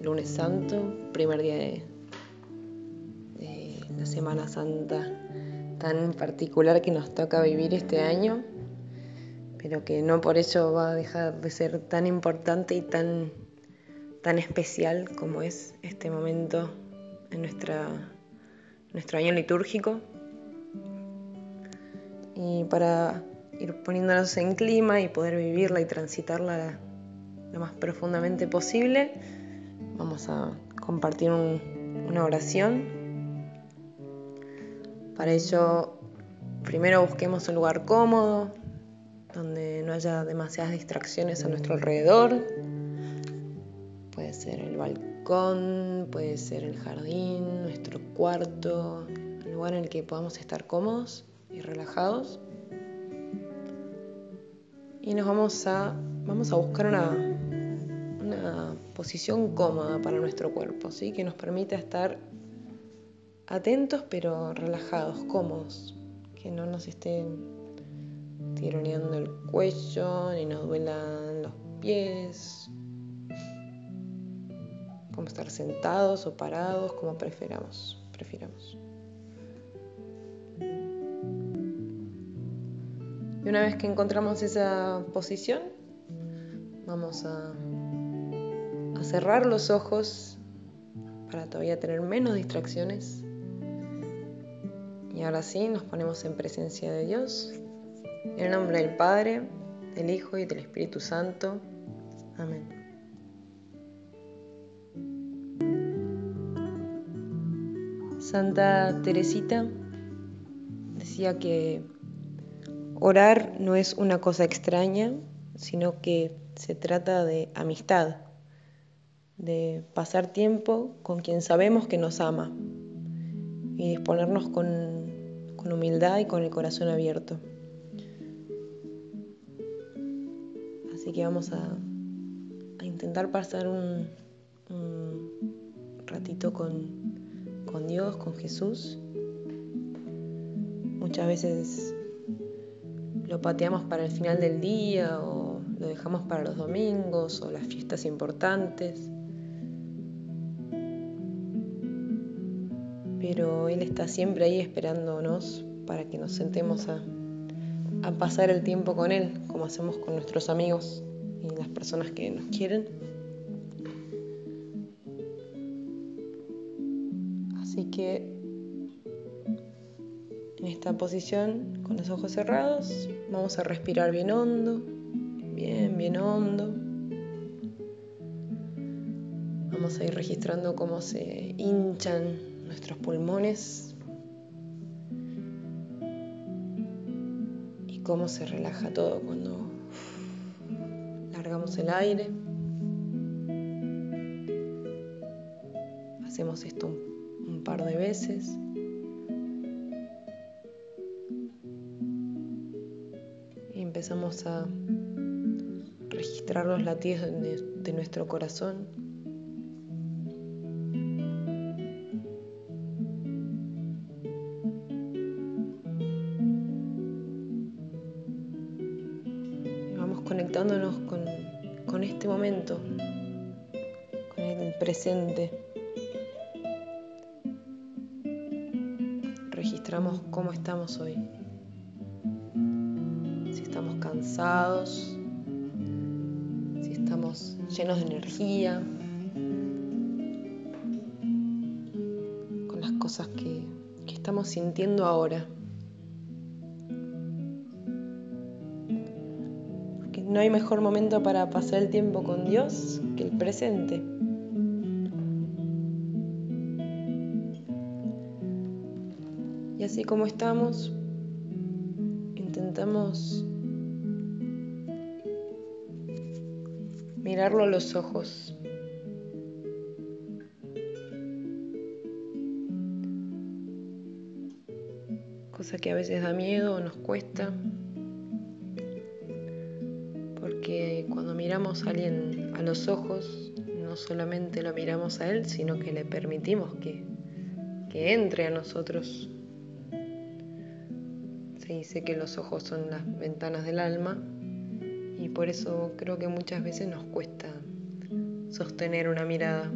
lunes santo, primer día de, la Semana Santa tan particular que nos toca vivir este año, pero que no por ello va a dejar de ser tan importante y tan, tan especial como es este momento en nuestro año litúrgico. Y para ir poniéndonos en clima y poder vivirla y transitarla lo más profundamente posible, vamos a compartir una oración. Para ello, primero busquemos un lugar cómodo, donde no haya demasiadas distracciones a nuestro alrededor. Puede ser el balcón, puede ser el jardín, nuestro cuarto, el lugar en el que podamos estar cómodos y relajados. Y nos vamos a, vamos a buscar una, una posición cómoda para nuestro cuerpo, ¿sí? que nos permita estar atentos pero relajados, cómodos, que no nos estén tironeando el cuello ni nos duelan los pies. Como estar sentados o parados, como prefiramos. Y una vez que encontramos esa posición, vamos a, a cerrar los ojos para todavía tener menos distracciones. Y ahora sí, nos ponemos en presencia de Dios. En el nombre del Padre, del Hijo y del Espíritu Santo. Amén. Santa Teresita decía que Orar no es una cosa extraña, sino que se trata de amistad, de pasar tiempo con quien sabemos que nos ama y disponernos con, humildad y con el corazón abierto. Así que vamos a, intentar pasar un, ratito con, con Dios, con Jesús. Muchas veces lo pateamos para el final del día o lo dejamos para los domingos o las fiestas importantes. Pero Él está siempre ahí esperándonos para que nos sentemos a, a pasar el tiempo con Él, como hacemos con nuestros amigos y las personas que nos quieren. Así que en esta posición, con los ojos cerrados, vamos a respirar bien hondo, bien, bien hondo. Vamos a ir registrando cómo se hinchan nuestros pulmones y cómo se relaja todo cuando largamos el aire. Hacemos esto un, par de veces. empezamos a registrar los latidos de, nuestro corazón. Presente. Registramos cómo estamos hoy cansados, si estamos llenos de energía, con las cosas que, que estamos sintiendo ahora. No hay mejor momento para pasar el tiempo con Dios que el presente. Y así como estamos, intentamos mirarlo a los ojos. Cosa que a veces da miedo o nos cuesta. Porque cuando miramos a alguien a los ojos, no solamente lo miramos a él, sino que le permitimos que, que entre a nosotros se dice que los ojos son las ventanas del alma y por eso creo que muchas veces nos cuesta sostener una mirada.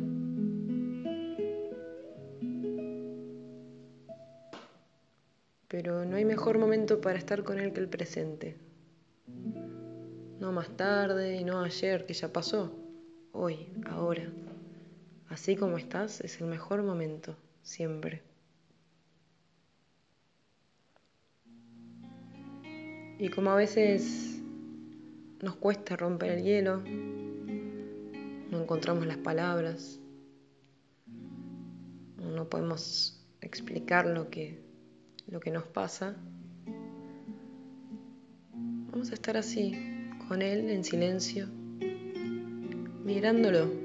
Pero no hay mejor momento para estar con él que el presente. No más tarde y no ayer, que ya pasó. Hoy, ahora. Así como estás, es el mejor momento, siempre. Y como a veces nos cuesta romper el hielo, no encontramos las palabras, no podemos explicar lo que, lo que nos pasa, vamos a estar así, con Él en silencio, mirándolo.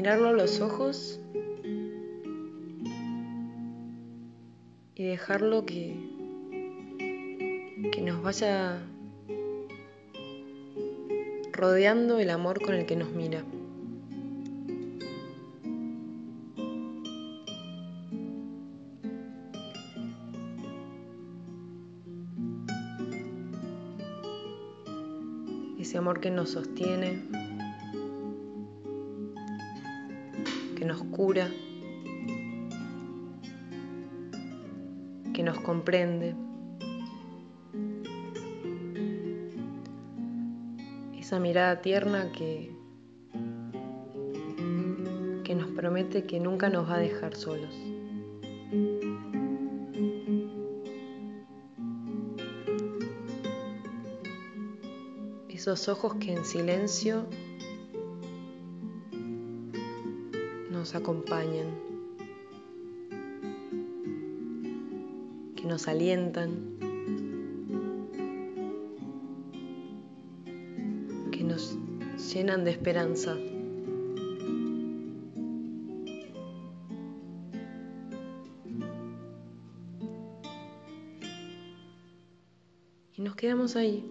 Mirarlo a los ojos y dejarlo que, que nos vaya rodeando el amor con el que nos mira. Ese amor que nos sostiene, que nos cura. que nos comprende. Esa mirada tierna que, que nos promete que nunca nos va a dejar solos. Esos ojos que en silencio nos acompañan. nos alientan, que nos llenan de esperanza. Y nos quedamos ahí,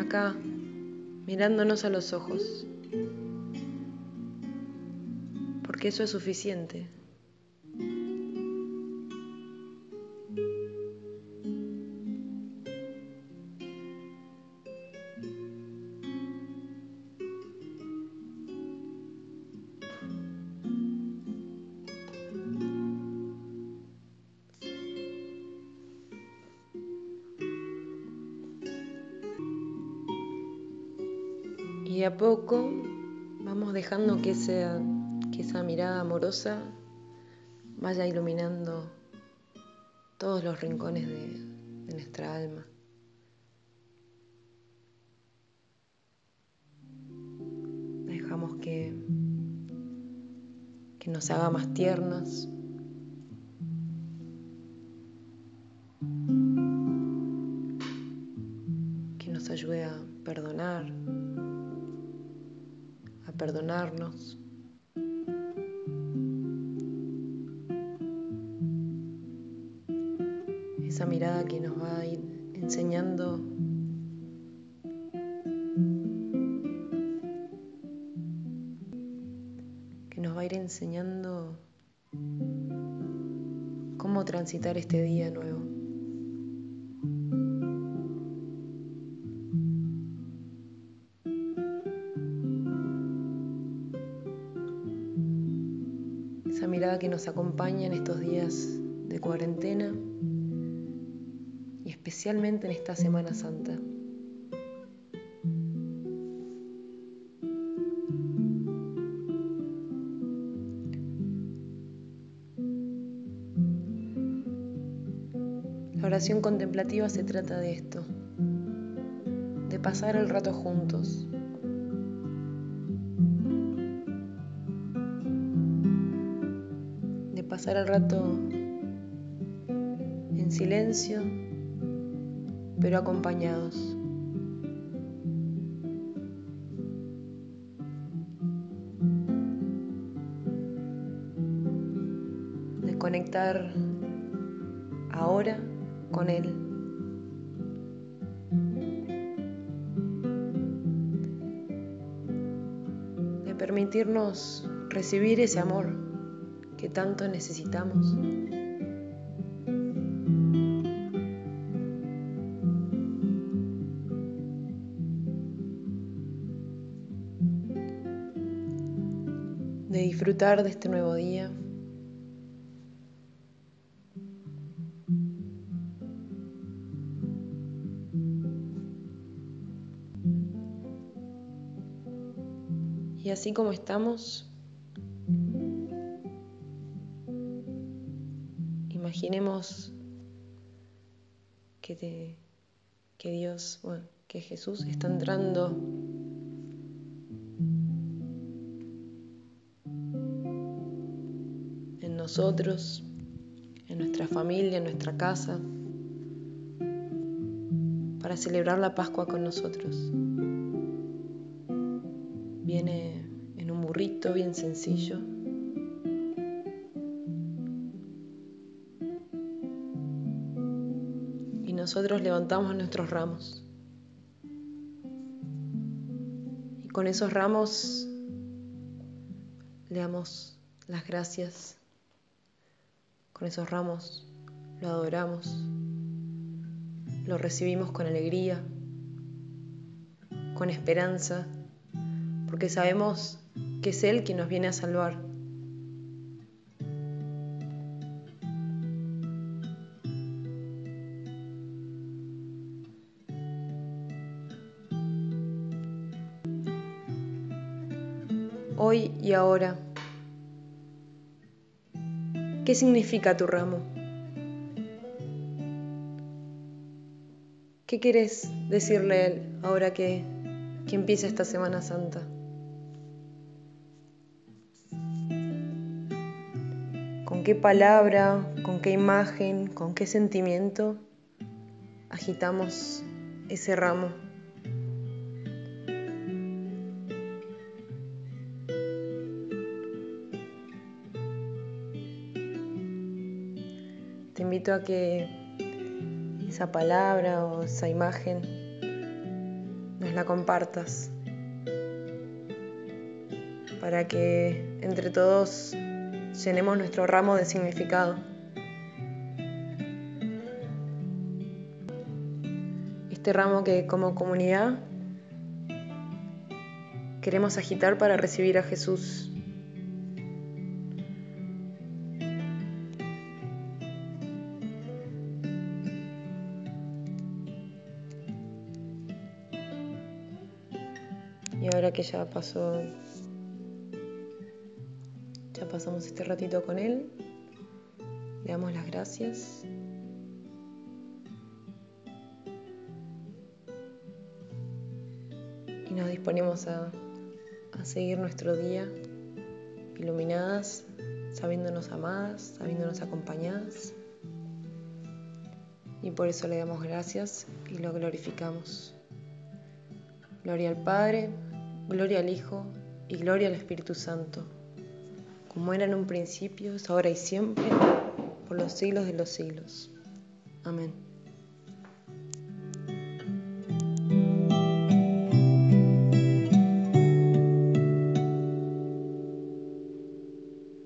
acá, mirándonos a los ojos, porque eso es suficiente. Y a poco vamos dejando que, esa mirada amorosa vaya iluminando todos los rincones de, nuestra alma. Dejamos que, que nos haga más. Que nos ayude a perdonar perdonarnos. Enseñando que nos va a ir enseñando cómo transitar este día nuevo. mirada que nos acompaña en estos días de cuarentena especialmente en esta Semana Santa. La oración contemplativa se trata de esto, de pasar el rato juntos, pasar el rato en silencio, pero acompañados. De conectar ahora con Él. De permitirnos recibir ese amor que tanto necesitamos. Disfrutar de este nuevo día. Y así como estamos, imaginemos que, que Dios, bueno, que Jesús está entrando nosotros, en nuestra familia, en nuestra casa, para celebrar la Pascua con nosotros. Viene en un burrito bien sencillo. Y nosotros levantamos nuestros ramos. Y con esos ramos le damos las gracias. Con esos ramos lo adoramos. Lo recibimos con alegría, con esperanza porque sabemos que es Él quien nos viene a salvar. Hoy y ahora, ¿qué significa tu ramo? ¿Qué quieres decirle a Él ahora que, que empieza esta Semana Santa? con qué palabra, con qué imagen, con qué sentimiento agitamos ese ramo. A que esa palabra o esa imagen nos la compartas para que entre todos llenemos nuestro ramo de significado. Este ramo que como comunidad queremos agitar para recibir a Jesús. Y ahora que ya pasó pasamos este ratito con Él, le damos las gracias. Y nos disponemos a, a seguir nuestro día iluminadas, sabiéndonos amadas, sabiéndonos acompañadas. Y por eso le damos gracias y lo glorificamos. Gloria al Padre, gloria al Hijo y gloria al Espíritu Santo como era en un principio, es ahora y siempre, por los siglos de los siglos. Amén.